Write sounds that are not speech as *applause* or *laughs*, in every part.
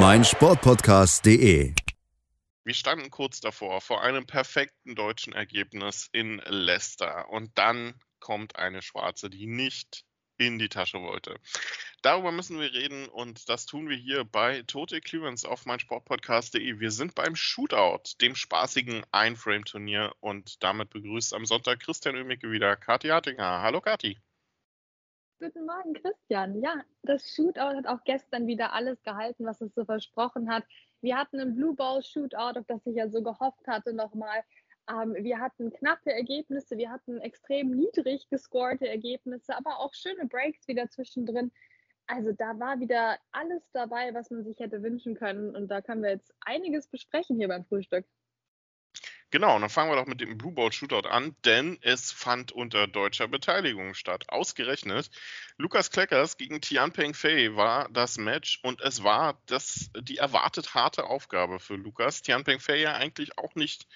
meinsportpodcast.de. Wir standen kurz davor, vor einem perfekten deutschen Ergebnis in Leicester. Und dann kommt eine Schwarze, die nicht in die Tasche wollte. Darüber müssen wir reden und das tun wir hier bei Total Clearance auf meinsportpodcast.de. Wir sind beim Shootout, dem spaßigen Einframe-Turnier und damit begrüßt am Sonntag Christian Oemicke wieder Kathi Hartinger. Hallo Kathi. Guten Morgen, Christian. Ja, das Shootout hat auch gestern wieder alles gehalten, was es so versprochen hat. Wir hatten ein Blue Ball Shootout, auf das ich ja so gehofft hatte nochmal. Ähm, wir hatten knappe Ergebnisse, wir hatten extrem niedrig gescorte Ergebnisse, aber auch schöne Breaks wieder zwischendrin. Also da war wieder alles dabei, was man sich hätte wünschen können. Und da können wir jetzt einiges besprechen hier beim Frühstück. Genau, und dann fangen wir doch mit dem Blue Ball Shootout an, denn es fand unter deutscher Beteiligung statt. Ausgerechnet Lukas Kleckers gegen Tian Peng Fei war das Match und es war das, die erwartet harte Aufgabe für Lukas. Tian Peng Fei ja eigentlich auch nicht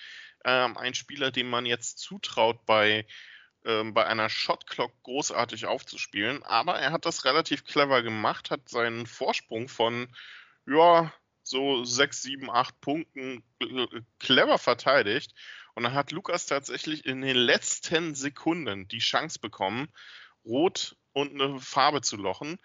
ähm, ein Spieler, dem man jetzt zutraut, bei, ähm, bei einer Shot Clock großartig aufzuspielen, aber er hat das relativ clever gemacht, hat seinen Vorsprung von ja, so sechs, sieben, acht Punkten clever verteidigt. Und dann hat Lukas tatsächlich in den letzten Sekunden die Chance bekommen, rot und eine Farbe zu lochen.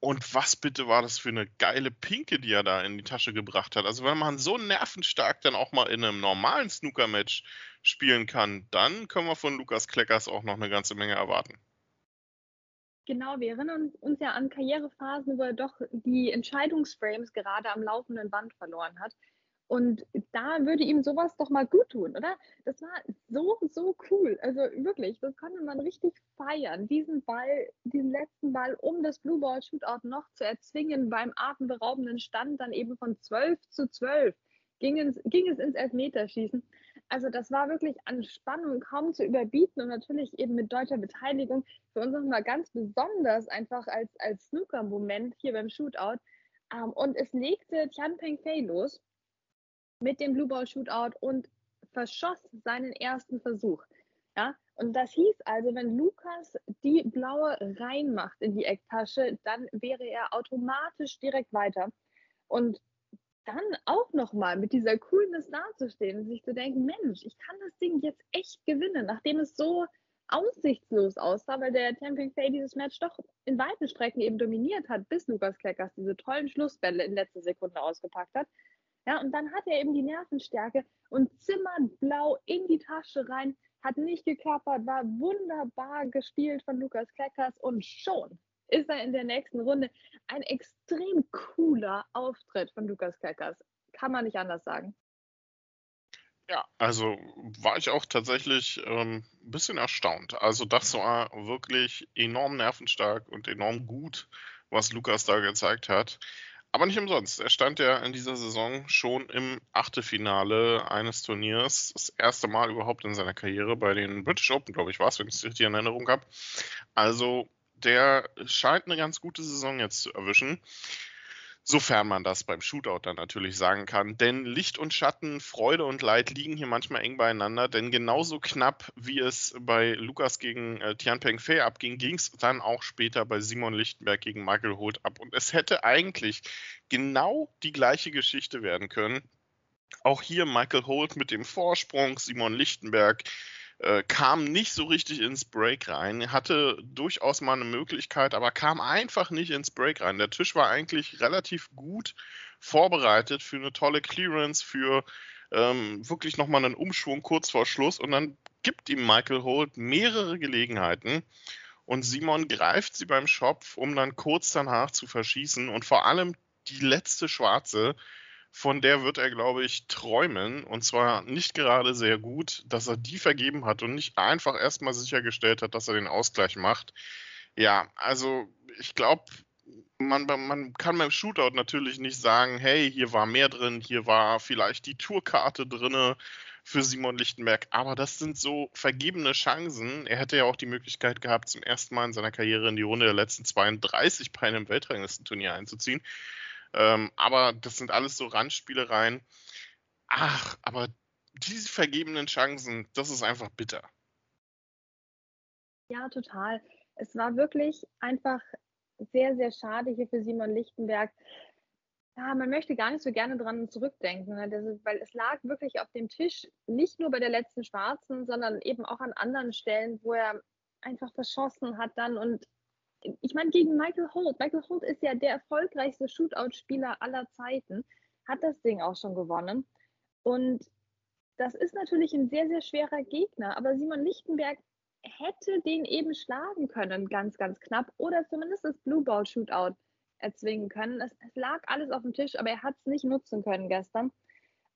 Und was bitte war das für eine geile Pinke, die er da in die Tasche gebracht hat. Also wenn man so nervenstark dann auch mal in einem normalen Snooker-Match spielen kann, dann können wir von Lukas Kleckers auch noch eine ganze Menge erwarten. Genau, wir erinnern uns ja an Karrierephasen, wo er doch die Entscheidungsframes gerade am laufenden Band verloren hat. Und da würde ihm sowas doch mal gut tun, oder? Das war so, so cool. Also wirklich, das konnte man richtig feiern. Diesen Ball, diesen letzten Ball um das Blue Ball Shootout noch zu erzwingen beim atemberaubenden Stand, dann eben von 12 zu 12 ging es, ging es ins Elfmeterschießen. Also das war wirklich an Spannung kaum zu überbieten und natürlich eben mit deutscher Beteiligung für uns nochmal ganz besonders einfach als, als Snooker-Moment hier beim Shootout. Ähm, und es legte Tian Peng Fei los mit dem Blue Ball Shootout und verschoss seinen ersten Versuch. Ja, und das hieß also, wenn Lukas die blaue reinmacht in die Ecktasche, dann wäre er automatisch direkt weiter. Und dann auch nochmal mit dieser Coolness dazustehen und sich zu denken, Mensch, ich kann das Ding jetzt echt gewinnen, nachdem es so aussichtslos aussah, weil der Tamping Fay dieses Match doch in weiten Strecken eben dominiert hat, bis Lukas Kleckers diese tollen Schlussbälle in letzter Sekunde ausgepackt hat. Ja, und dann hat er eben die Nervenstärke und zimmert blau in die Tasche rein, hat nicht geklappert, war wunderbar gespielt von Lukas Kleckers und schon ist er in der nächsten Runde. Ein extrem cooler Auftritt von Lukas Keckers. Kann man nicht anders sagen. Ja, also war ich auch tatsächlich ähm, ein bisschen erstaunt. Also das war wirklich enorm nervenstark und enorm gut, was Lukas da gezeigt hat. Aber nicht umsonst. Er stand ja in dieser Saison schon im Achtelfinale eines Turniers. Das erste Mal überhaupt in seiner Karriere bei den British Open, glaube ich, war es, wenn ich es richtig in Erinnerung habe. Also der scheint eine ganz gute Saison jetzt zu erwischen. Sofern man das beim Shootout dann natürlich sagen kann. Denn Licht und Schatten, Freude und Leid liegen hier manchmal eng beieinander. Denn genauso knapp, wie es bei Lukas gegen äh, Tian Peng Fei abging, ging es dann auch später bei Simon Lichtenberg gegen Michael Holt ab. Und es hätte eigentlich genau die gleiche Geschichte werden können. Auch hier Michael Holt mit dem Vorsprung, Simon Lichtenberg äh, kam nicht so richtig ins Break rein, hatte durchaus mal eine Möglichkeit, aber kam einfach nicht ins Break rein. Der Tisch war eigentlich relativ gut vorbereitet für eine tolle Clearance, für ähm, wirklich nochmal einen Umschwung kurz vor Schluss und dann gibt ihm Michael Holt mehrere Gelegenheiten und Simon greift sie beim Schopf, um dann kurz danach zu verschießen und vor allem die letzte Schwarze von der wird er, glaube ich, träumen. Und zwar nicht gerade sehr gut, dass er die vergeben hat und nicht einfach erstmal sichergestellt hat, dass er den Ausgleich macht. Ja, also ich glaube, man, man kann beim Shootout natürlich nicht sagen, hey, hier war mehr drin, hier war vielleicht die Tourkarte drin für Simon Lichtenberg, aber das sind so vergebene Chancen. Er hätte ja auch die Möglichkeit gehabt, zum ersten Mal in seiner Karriere in die Runde der letzten 32 bei einem Weltranglistenturnier einzuziehen. Ähm, aber das sind alles so Randspielereien. Ach, aber diese vergebenen Chancen, das ist einfach bitter. Ja, total. Es war wirklich einfach sehr, sehr schade hier für Simon Lichtenberg. Ja, man möchte gar nicht so gerne dran zurückdenken, ne? weil es lag wirklich auf dem Tisch, nicht nur bei der letzten Schwarzen, sondern eben auch an anderen Stellen, wo er einfach verschossen hat dann und ich meine, gegen Michael Holt. Michael Holt ist ja der erfolgreichste Shootout-Spieler aller Zeiten, hat das Ding auch schon gewonnen. Und das ist natürlich ein sehr, sehr schwerer Gegner. Aber Simon Lichtenberg hätte den eben schlagen können, ganz, ganz knapp. Oder zumindest das Blue Ball Shootout erzwingen können. Es, es lag alles auf dem Tisch, aber er hat es nicht nutzen können gestern.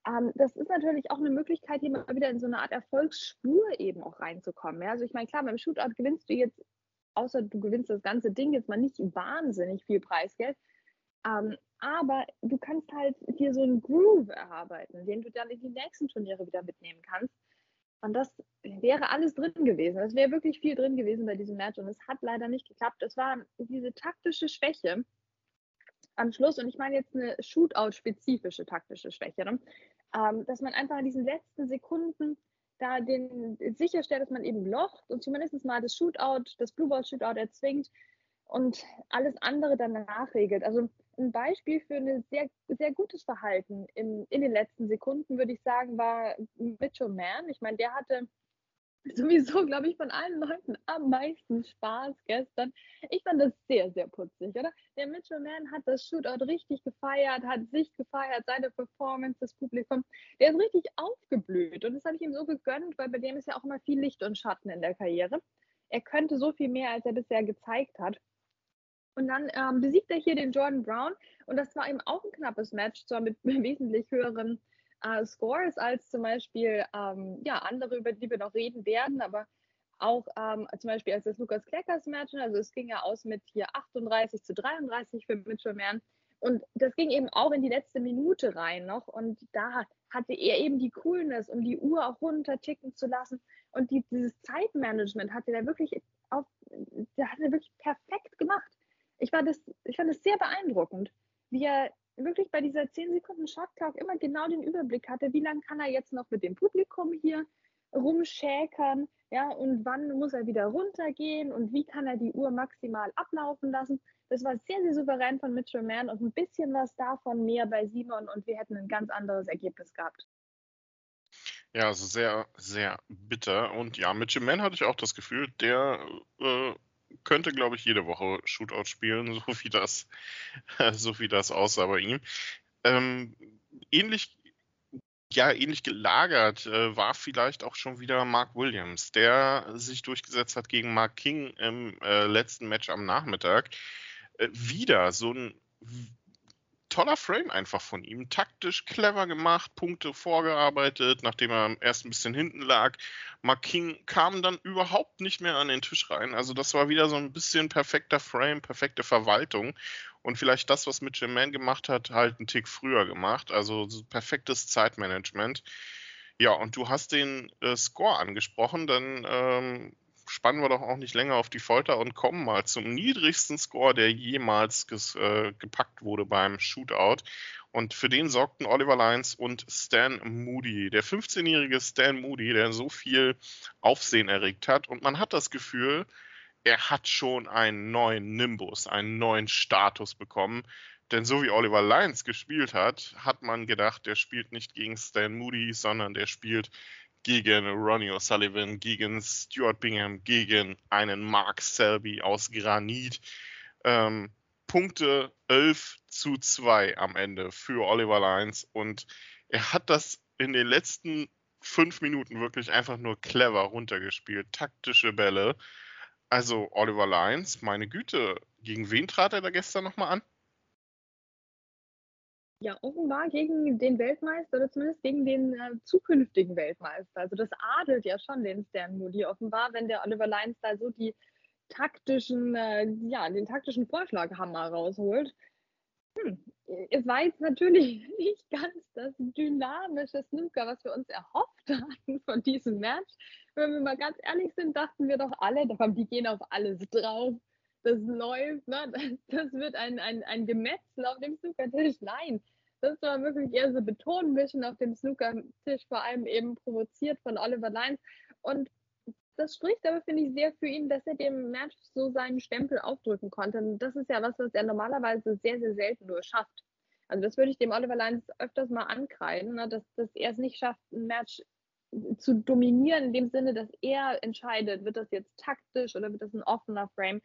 Ähm, das ist natürlich auch eine Möglichkeit, hier mal wieder in so eine Art Erfolgsspur eben auch reinzukommen. Ja? Also ich meine, klar, beim Shootout gewinnst du jetzt, außer du gewinnst das ganze Ding jetzt mal nicht wahnsinnig viel Preisgeld. Ähm, aber du kannst halt dir so einen Groove erarbeiten, den du dann in die nächsten Turniere wieder mitnehmen kannst. Und das wäre alles drin gewesen. Es wäre wirklich viel drin gewesen bei diesem Match und es hat leider nicht geklappt. Es war diese taktische Schwäche am Schluss, und ich meine jetzt eine Shootout-spezifische taktische Schwäche, ne? ähm, dass man einfach in diesen letzten Sekunden da den sicherstellt, dass man eben locht und zumindest mal das Shootout, das Blue Ball Shootout erzwingt und alles andere dann nachregelt. Also ein Beispiel für ein sehr, sehr gutes Verhalten in, in den letzten Sekunden, würde ich sagen, war Mitchell Mann. Ich meine, der hatte sowieso, glaube ich, von allen Leuten am meisten Spaß gestern. Ich fand das sehr, sehr putzig, oder? Der Mitchell Mann hat das Shootout richtig gefeiert, hat sich gefeiert, seine Performance, das Publikum. Der ist richtig aufgeblüht und das habe ich ihm so gegönnt, weil bei dem ist ja auch immer viel Licht und Schatten in der Karriere. Er könnte so viel mehr, als er bisher gezeigt hat. Und dann ähm, besiegt er hier den Jordan Brown. Und das war eben auch ein knappes Match, zwar mit *laughs* wesentlich höheren äh, Scores als zum Beispiel ähm, ja, andere, über die wir noch reden werden, aber auch ähm, zum Beispiel als das Lukas Kleckers Match. Also es ging ja aus mit hier 38 zu 33 für Mitchell Mann. Und das ging eben auch in die letzte Minute rein noch. Und da hatte er eben die Coolness, um die Uhr auch runterticken zu lassen. Und die, dieses Zeitmanagement hatte er wirklich auf, der hat er wirklich perfekt gemacht ich, war das, ich fand es sehr beeindruckend, wie er wirklich bei dieser 10 Sekunden Shot Clock immer genau den Überblick hatte, wie lange kann er jetzt noch mit dem Publikum hier rumschäkern, ja, und wann muss er wieder runtergehen und wie kann er die Uhr maximal ablaufen lassen. Das war sehr, sehr souverän von Mitchell Mann und ein bisschen was davon mehr bei Simon und wir hätten ein ganz anderes Ergebnis gehabt. Ja, also sehr, sehr bitter. Und ja, Mitchell Mann hatte ich auch das Gefühl, der äh, könnte, glaube ich, jede Woche Shootout spielen, *laughs* so wie das, *laughs* so wie das aussah bei ihm. Ähm, ähnlich, ja, ähnlich gelagert äh, war vielleicht auch schon wieder Mark Williams, der sich durchgesetzt hat gegen Mark King im äh, letzten Match am Nachmittag. Äh, wieder so ein toller Frame einfach von ihm. Taktisch clever gemacht, Punkte vorgearbeitet, nachdem er erst ein bisschen hinten lag. Mark King kam dann überhaupt nicht mehr an den Tisch rein. Also das war wieder so ein bisschen perfekter Frame, perfekte Verwaltung. Und vielleicht das, was Mitchell Mann gemacht hat, halt einen Tick früher gemacht. Also so perfektes Zeitmanagement. Ja, und du hast den äh, Score angesprochen, dann ähm, spannen wir doch auch nicht länger auf die Folter und kommen mal zum niedrigsten Score, der jemals ges, äh, gepackt wurde beim Shootout. Und für den sorgten Oliver Lyons und Stan Moody, der 15-jährige Stan Moody, der so viel Aufsehen erregt hat. Und man hat das Gefühl, er hat schon einen neuen Nimbus, einen neuen Status bekommen. Denn so wie Oliver Lyons gespielt hat, hat man gedacht, der spielt nicht gegen Stan Moody, sondern der spielt gegen Ronnie O'Sullivan, gegen Stuart Bingham, gegen einen Mark Selby aus Granit. Ähm, Punkte 11 zu 2 am Ende für Oliver Lyons und er hat das in den letzten fünf Minuten wirklich einfach nur clever runtergespielt. Taktische Bälle. Also Oliver Lyons, meine Güte, gegen wen trat er da gestern nochmal an? Ja offenbar gegen den Weltmeister oder zumindest gegen den äh, zukünftigen Weltmeister. Also das adelt ja schon den Stan Moody offenbar, wenn der Oliver Lyons da so die, taktischen, äh, ja, den taktischen Vorschlaghammer rausholt. Hm, es war jetzt natürlich *laughs* nicht ganz das dynamische Snooker, was wir uns erhofft hatten von diesem Match. Wenn wir mal ganz ehrlich sind, dachten wir doch alle, die gehen auf alles drauf. Das läuft, ne? das, wird ein, ein, ein Gemetzel auf dem Snookertisch. Nein, das war wirklich eher so Betonmischen auf dem Snookertisch, vor allem eben provoziert von Oliver Lyons. Und das spricht aber, finde ich, sehr für ihn, dass er dem Match so seinen Stempel aufdrücken konnte. Und das ist ja was, was er normalerweise sehr, sehr selten nur schafft. Also das würde ich dem Oliver Lyons öfters mal ankreiden, ne? dass, dass er es nicht schafft, ein Match zu dominieren, in dem Sinne, dass er entscheidet, wird das jetzt taktisch oder wird das ein offener Frame.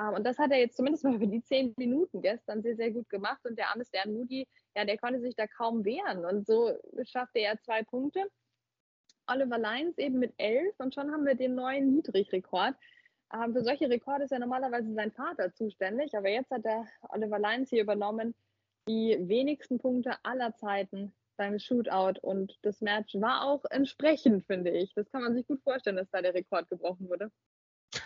Ähm, und das hat er jetzt zumindest *laughs* mal über die zehn Minuten gestern sehr, sehr gut gemacht. Und der arme Stern Moody, ja, der konnte sich da kaum wehren. Und so schaffte er zwei Punkte. Oliver Lyons eben mit elf und schon haben wir den neuen Niedrigrekord. Ähm, für solche Rekorde ist ja normalerweise sein Vater zuständig, aber jetzt hat der Oliver Lyons hier übernommen die wenigsten Punkte aller Zeiten beim Shootout und das Match war auch entsprechend, finde ich. Das kann man sich gut vorstellen, dass da der Rekord gebrochen wurde.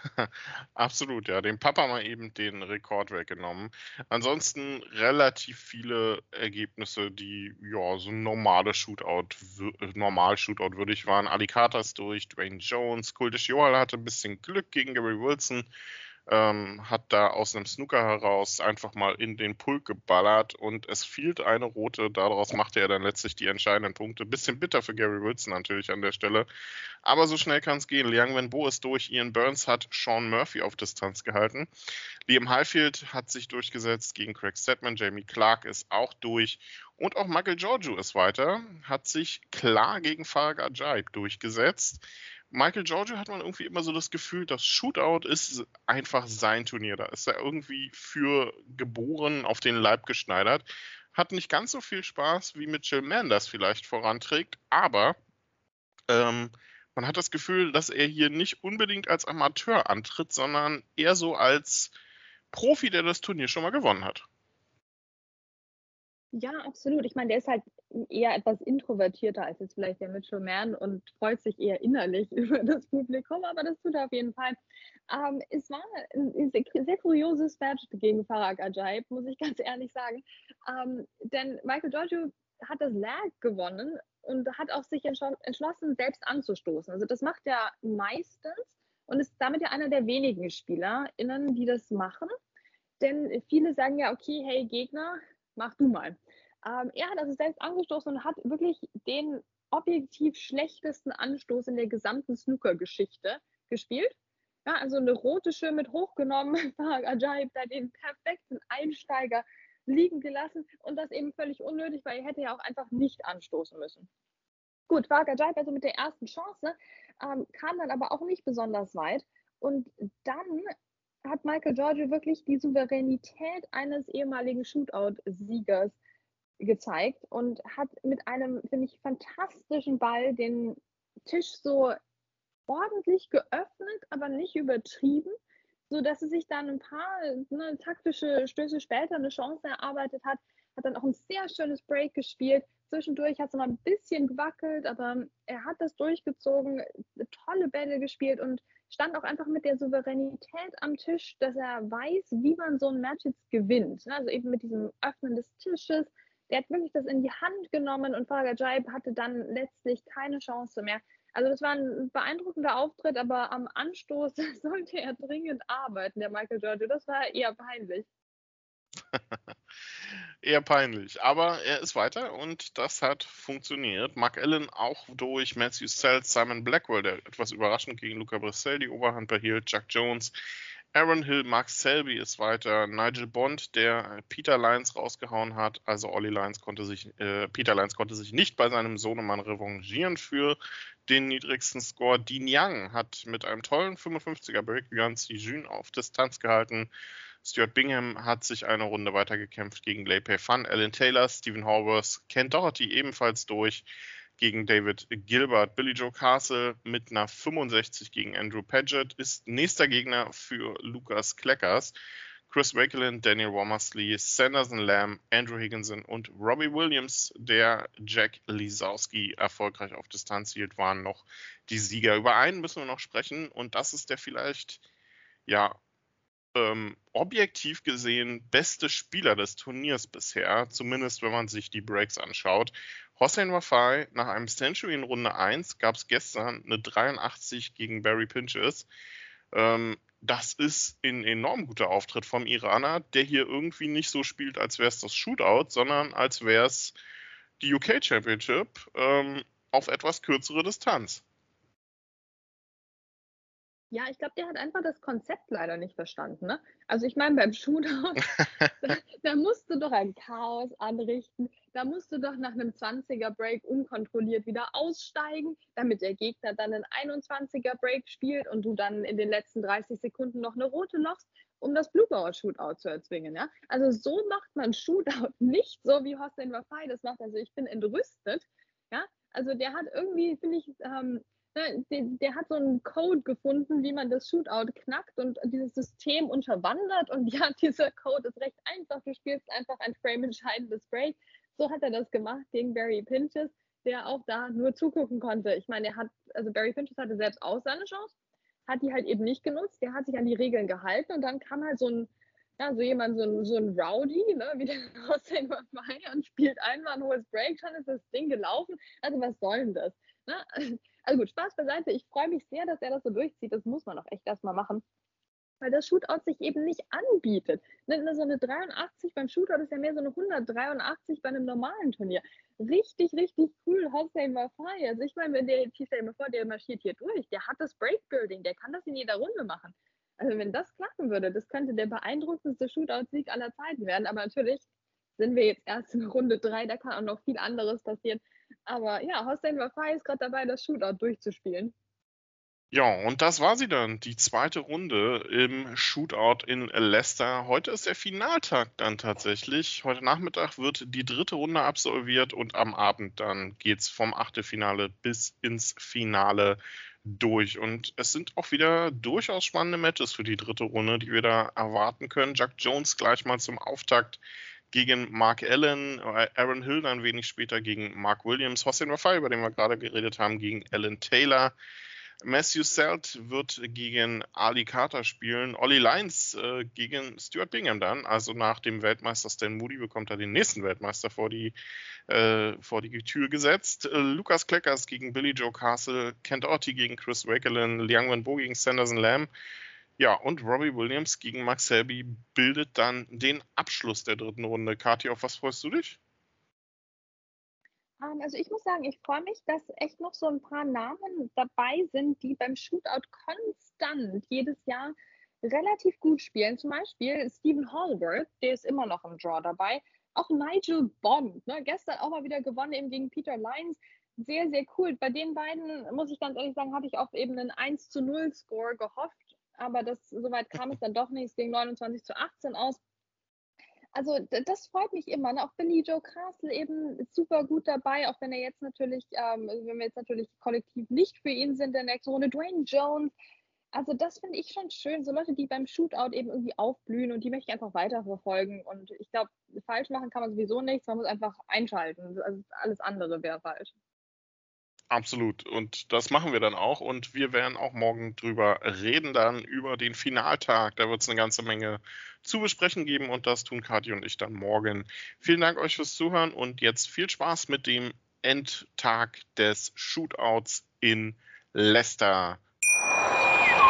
*laughs* Absolut, ja. Dem Papa mal eben den Rekord weggenommen. Ansonsten relativ viele Ergebnisse, die ja so normale Shootout, normal Shootout würdig waren. Alicatas durch Dwayne Jones, Kultisch Joel hatte ein bisschen Glück gegen Gary Wilson ähm, hat da aus einem Snooker heraus einfach mal in den Pulk geballert und es fiel eine rote. Daraus machte er dann letztlich die entscheidenden Punkte. Bisschen bitter für Gary Wilson natürlich an der Stelle. Aber so schnell kann es gehen. Liang Wenbo ist durch. Ian Burns hat Sean Murphy auf Distanz gehalten. Liam Highfield hat sich durchgesetzt gegen Craig Stedman. Jamie Clark ist auch durch. Und auch Michael Giorgio ist weiter. Hat sich klar gegen Farag Ajaib durchgesetzt. Michael Giorgio hat man irgendwie immer so das Gefühl, das Shootout ist einfach sein Turnier. Da ist er irgendwie für geboren auf den Leib geschneidert. Hat nicht ganz so viel Spaß, wie Mitchell Mann das vielleicht voranträgt, aber ähm, man hat das Gefühl, dass er hier nicht unbedingt als Amateur antritt, sondern eher so als Profi, der das Turnier schon mal gewonnen hat. Ja, absolut. Ich meine, der ist halt eher etwas introvertierter als jetzt vielleicht der Mitchell Mann und freut sich eher innerlich *laughs* über das Publikum, aber das tut er auf jeden Fall. Ähm, es war ein sehr, sehr kurioses Match gegen Farag Ajaib, muss ich *laughs* ganz ehrlich sagen. Ähm, denn Michael Giorgio hat das Lag gewonnen und hat auch sich entschlossen, selbst anzustoßen. Also das macht er meistens und ist damit ja einer der wenigen SpielerInnen, die das machen. Denn viele sagen ja, okay, hey Gegner, mach du mal. Ähm, er hat also selbst angestoßen und hat wirklich den objektiv schlechtesten Anstoß in der gesamten Snooker-Geschichte gespielt. Ja, also eine rote Schirm mit hochgenommen, *laughs* Ajaib da den perfekten Einsteiger liegen gelassen und das eben völlig unnötig, weil er hätte ja auch einfach nicht anstoßen müssen. Gut, Farag Ajaib also mit der ersten Chance, ähm, kam dann aber auch nicht besonders weit und dann hat Michael Giorgio wirklich die Souveränität eines ehemaligen Shootout-Siegers gezeigt und hat mit einem, finde ich, fantastischen Ball den Tisch so ordentlich geöffnet, aber nicht übertrieben, sodass er sich dann ein paar ne, taktische Stöße später eine Chance erarbeitet hat, hat dann auch ein sehr schönes Break gespielt. Zwischendurch hat es noch ein bisschen gewackelt, aber er hat das durchgezogen, tolle Bälle gespielt und stand auch einfach mit der Souveränität am Tisch, dass er weiß, wie man so ein Match jetzt gewinnt. Also eben mit diesem Öffnen des Tisches. Der hat wirklich das in die Hand genommen und Farag Jaib hatte dann letztlich keine Chance mehr. Also das war ein beeindruckender Auftritt, aber am Anstoß *laughs* sollte er dringend arbeiten, der Michael Giorgio. Das war eher peinlich. *laughs* Eher peinlich. Aber er ist weiter und das hat funktioniert. Mark Allen auch durch Matthew Sells, Simon Blackwell, der etwas überraschend gegen Luca Brissell die Oberhand behielt, Chuck Jones, Aaron Hill, Mark Selby ist weiter, Nigel Bond, der Peter Lyons rausgehauen hat. Also Ollie Lyons konnte sich, äh, Peter Lyons konnte sich nicht bei seinem Sohnemann revanchieren für den niedrigsten Score. Dean Young hat mit einem tollen 55er Break Yuan Jun auf Distanz gehalten. Stuart Bingham hat sich eine Runde weitergekämpft gegen Lei Pei Fan, Alan Taylor, Stephen Horworth, Ken Doherty ebenfalls durch gegen David Gilbert. Billy Joe Castle mit einer 65 gegen Andrew Paget ist nächster Gegner für Lukas Kleckers. Chris Wakelin, Daniel Womersley, Sanderson Lamb, Andrew Higginson und Robbie Williams, der Jack Lisowski erfolgreich auf Distanz hielt, waren noch die Sieger. Über einen müssen wir noch sprechen und das ist der vielleicht ja, ähm, objektiv gesehen beste Spieler des Turniers bisher, zumindest wenn man sich die Breaks anschaut. Hossein Wafai nach einem Century in Runde 1 gab es gestern eine 83 gegen Barry Pinches. Ähm, das ist ein enorm guter Auftritt vom Iraner, der hier irgendwie nicht so spielt, als wäre es das Shootout, sondern als wäre es die UK Championship ähm, auf etwas kürzere Distanz. Ja, ich glaube, der hat einfach das Konzept leider nicht verstanden. Ne? Also ich meine, beim Shootout, *laughs* da, da, musst du doch ein Chaos anrichten. Da musst du doch nach einem 20er-Break unkontrolliert wieder aussteigen, damit der Gegner dann einen 21er-Break spielt und du dann in den letzten 30 Sekunden noch eine rote lochst, um das Blue Ball Shootout zu erzwingen. Ja? Also so macht man Shootout *laughs* nicht so, wie Hossein Wafai das macht. Also ich bin entrüstet. Ja? Also der hat irgendwie, finde ich, ähm, Der, der, hat so einen Code gefunden, wie man das Shootout knackt und dieses System unterwandert. Und ja, *laughs* dieser Code ist recht einfach. Du spielst einfach ein frame-entscheidendes Break. So hat er das gemacht gegen Barry Pinches, der auch da nur zugucken konnte. Ich meine, er hat, also Barry Pinches hatte selbst auch seine Chance, hat die halt eben nicht genutzt. Der hat sich an die Regeln gehalten und dann kam halt so ein, ja, so jemand, so ein, so ein Rowdy, ne, *laughs* wie der aussehen war, und spielt einmal ein hohes Break, schon ist das Ding gelaufen. Also was soll denn das? Ne? Also gut, Spaß beiseite. Ich freue mich sehr, dass er das so durchzieht. Das muss man auch echt erstmal machen. Weil das Shootout sich eben nicht anbietet. Ne, ne, so eine 83 beim Shootout ist ja mehr so eine 183 bei einem normalen Turnier. Richtig, richtig cool, Hossein Mafai. Also ich meine, wenn der jetzt, stell mal vor, der marschiert hier durch, der hat das Breakbuilding, der kann das in jeder Runde machen. Also wenn das klappen würde, das könnte der beeindruckendste Shootout-Sieg aller Zeiten werden. Aber natürlich sind wir jetzt erst in Runde 3, da kann auch noch viel anderes passieren. Aber ja, Hossein Wafai ist gerade dabei, das Shootout durchzuspielen. Ja, und das war sie dann, die zweite Runde im Shootout in Leicester. Heute ist der Finaltag dann tatsächlich. Heute Nachmittag wird die dritte Runde absolviert und am Abend dann geht es vom Achtelfinale bis ins Finale durch. Und es sind auch wieder durchaus spannende Matches für die dritte Runde, die wir da erwarten können. Jack Jones gleich mal zum Auftakt gegen Mark Allen, äh, Aaron Hill dann wenig später gegen Mark Williams, Hossein Wafai, über den wir gerade geredet haben, gegen Alan Taylor. Matthew Selt wird gegen Ali Carter spielen. Ollie Lyons äh, gegen Stuart Bingham dann. Also nach dem Weltmeister Stan Moody bekommt er den nächsten Weltmeister vor die, äh, vor die Tür gesetzt. Äh, Lukas Kleckers gegen Billy Joe Castle. Kent Orty gegen Chris Wakelin. Liang Wenbo gegen Sanderson Lamb. Ja, und Robbie Williams gegen Max Selby bildet dann den Abschluss der dritten Runde. Kathi, auf was freust du dich? Ähm, also ich muss sagen, ich freue mich, dass echt noch so ein paar Namen dabei sind, die beim Shootout konstant jedes Jahr relativ gut spielen. Zum Beispiel Stephen Hallworth, der ist immer noch im Draw dabei. Auch Nigel Bond, ne? gestern auch mal wieder gewonnen eben gegen Peter Lyons. Sehr, sehr cool. Bei den beiden, muss ich ganz ehrlich sagen, hatte ich auf eben einen 1 zu 0 Score gehofft aber das, soweit kam es dann doch nicht. Es ging 29 zu 18 aus. Also das freut mich immer. Ne? Auch Billy Joe Castle eben super gut dabei, auch wenn er jetzt natürlich, ähm, also wenn wir jetzt natürlich kollektiv nicht für ihn sind in der nächsten Runde. Dwayne Jones. Also das finde ich schon schön. So Leute, die beim Shootout eben irgendwie aufblühen und die möchte ich einfach weiterverfolgen. Und ich glaube, falsch machen kann man sowieso nichts. Man muss einfach einschalten. Also alles andere wäre falsch. Absolut. Und das machen wir dann auch. Und wir werden auch morgen drüber reden, dann über den Finaltag. Da wird es eine ganze Menge zu besprechen geben und das tun Kathi und ich dann morgen. Vielen Dank euch fürs Zuhören und jetzt viel Spaß mit dem Endtag des Shootouts in Leicester.